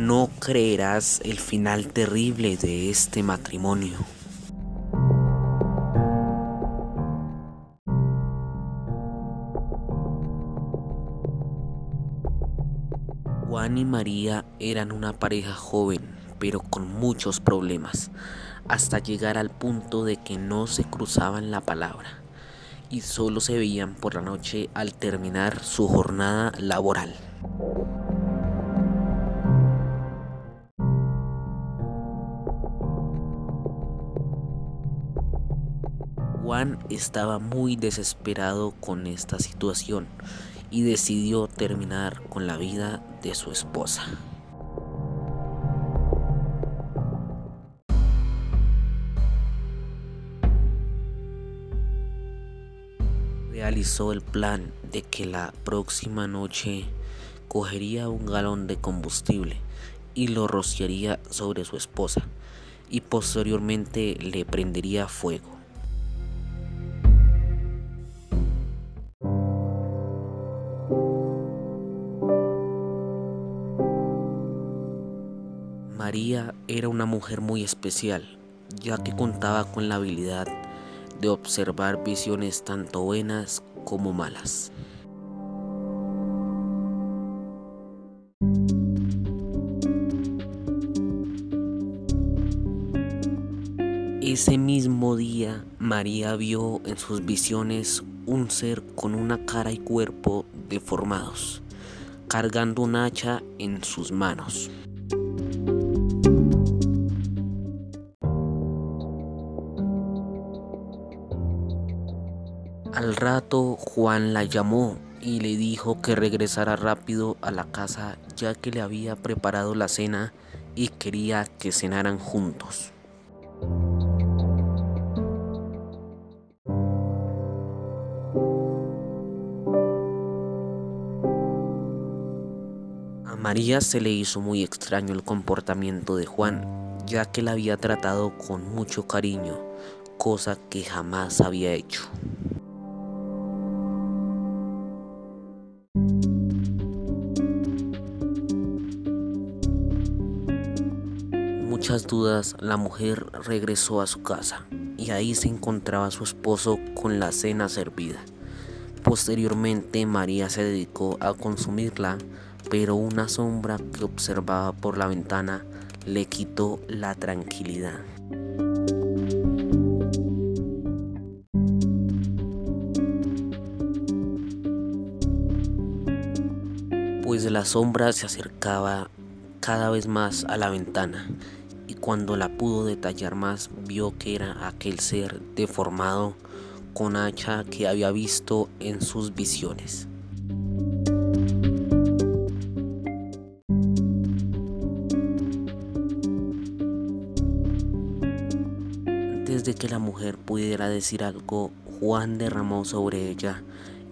No creerás el final terrible de este matrimonio. Juan y María eran una pareja joven, pero con muchos problemas, hasta llegar al punto de que no se cruzaban la palabra y solo se veían por la noche al terminar su jornada laboral. Juan estaba muy desesperado con esta situación y decidió terminar con la vida de su esposa. Realizó el plan de que la próxima noche cogería un galón de combustible y lo rociaría sobre su esposa y posteriormente le prendería fuego. María era una mujer muy especial, ya que contaba con la habilidad de observar visiones tanto buenas como malas. Ese mismo día, María vio en sus visiones un ser con una cara y cuerpo deformados, cargando un hacha en sus manos. Al rato Juan la llamó y le dijo que regresara rápido a la casa ya que le había preparado la cena y quería que cenaran juntos. A María se le hizo muy extraño el comportamiento de Juan, ya que la había tratado con mucho cariño, cosa que jamás había hecho. Muchas dudas, la mujer regresó a su casa y ahí se encontraba su esposo con la cena servida. Posteriormente María se dedicó a consumirla, pero una sombra que observaba por la ventana le quitó la tranquilidad. Pues la sombra se acercaba cada vez más a la ventana cuando la pudo detallar más vio que era aquel ser deformado con hacha que había visto en sus visiones. Antes de que la mujer pudiera decir algo, Juan derramó sobre ella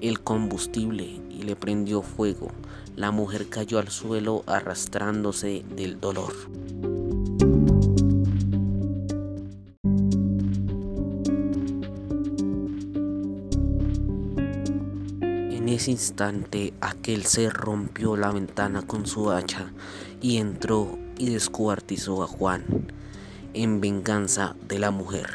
el combustible y le prendió fuego. La mujer cayó al suelo arrastrándose del dolor. En ese instante aquel ser rompió la ventana con su hacha y entró y descuartizó a Juan en venganza de la mujer.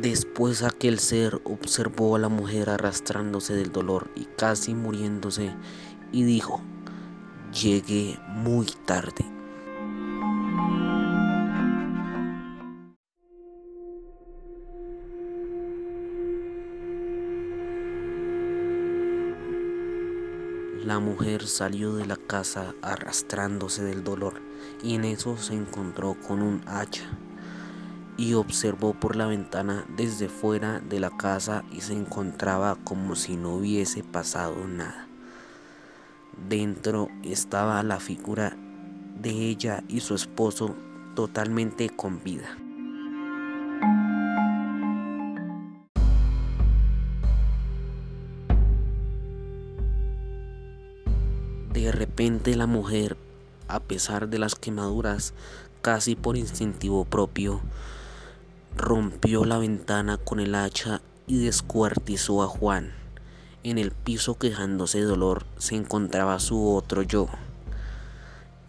Después aquel ser observó a la mujer arrastrándose del dolor y casi muriéndose y dijo, llegué muy tarde. La mujer salió de la casa arrastrándose del dolor y en eso se encontró con un hacha y observó por la ventana desde fuera de la casa y se encontraba como si no hubiese pasado nada. Dentro estaba la figura de ella y su esposo totalmente con vida. De repente la mujer, a pesar de las quemaduras, casi por instintivo propio, Rompió la ventana con el hacha y descuartizó a Juan. En el piso quejándose de dolor se encontraba su otro yo,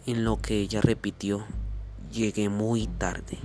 en lo que ella repitió, llegué muy tarde.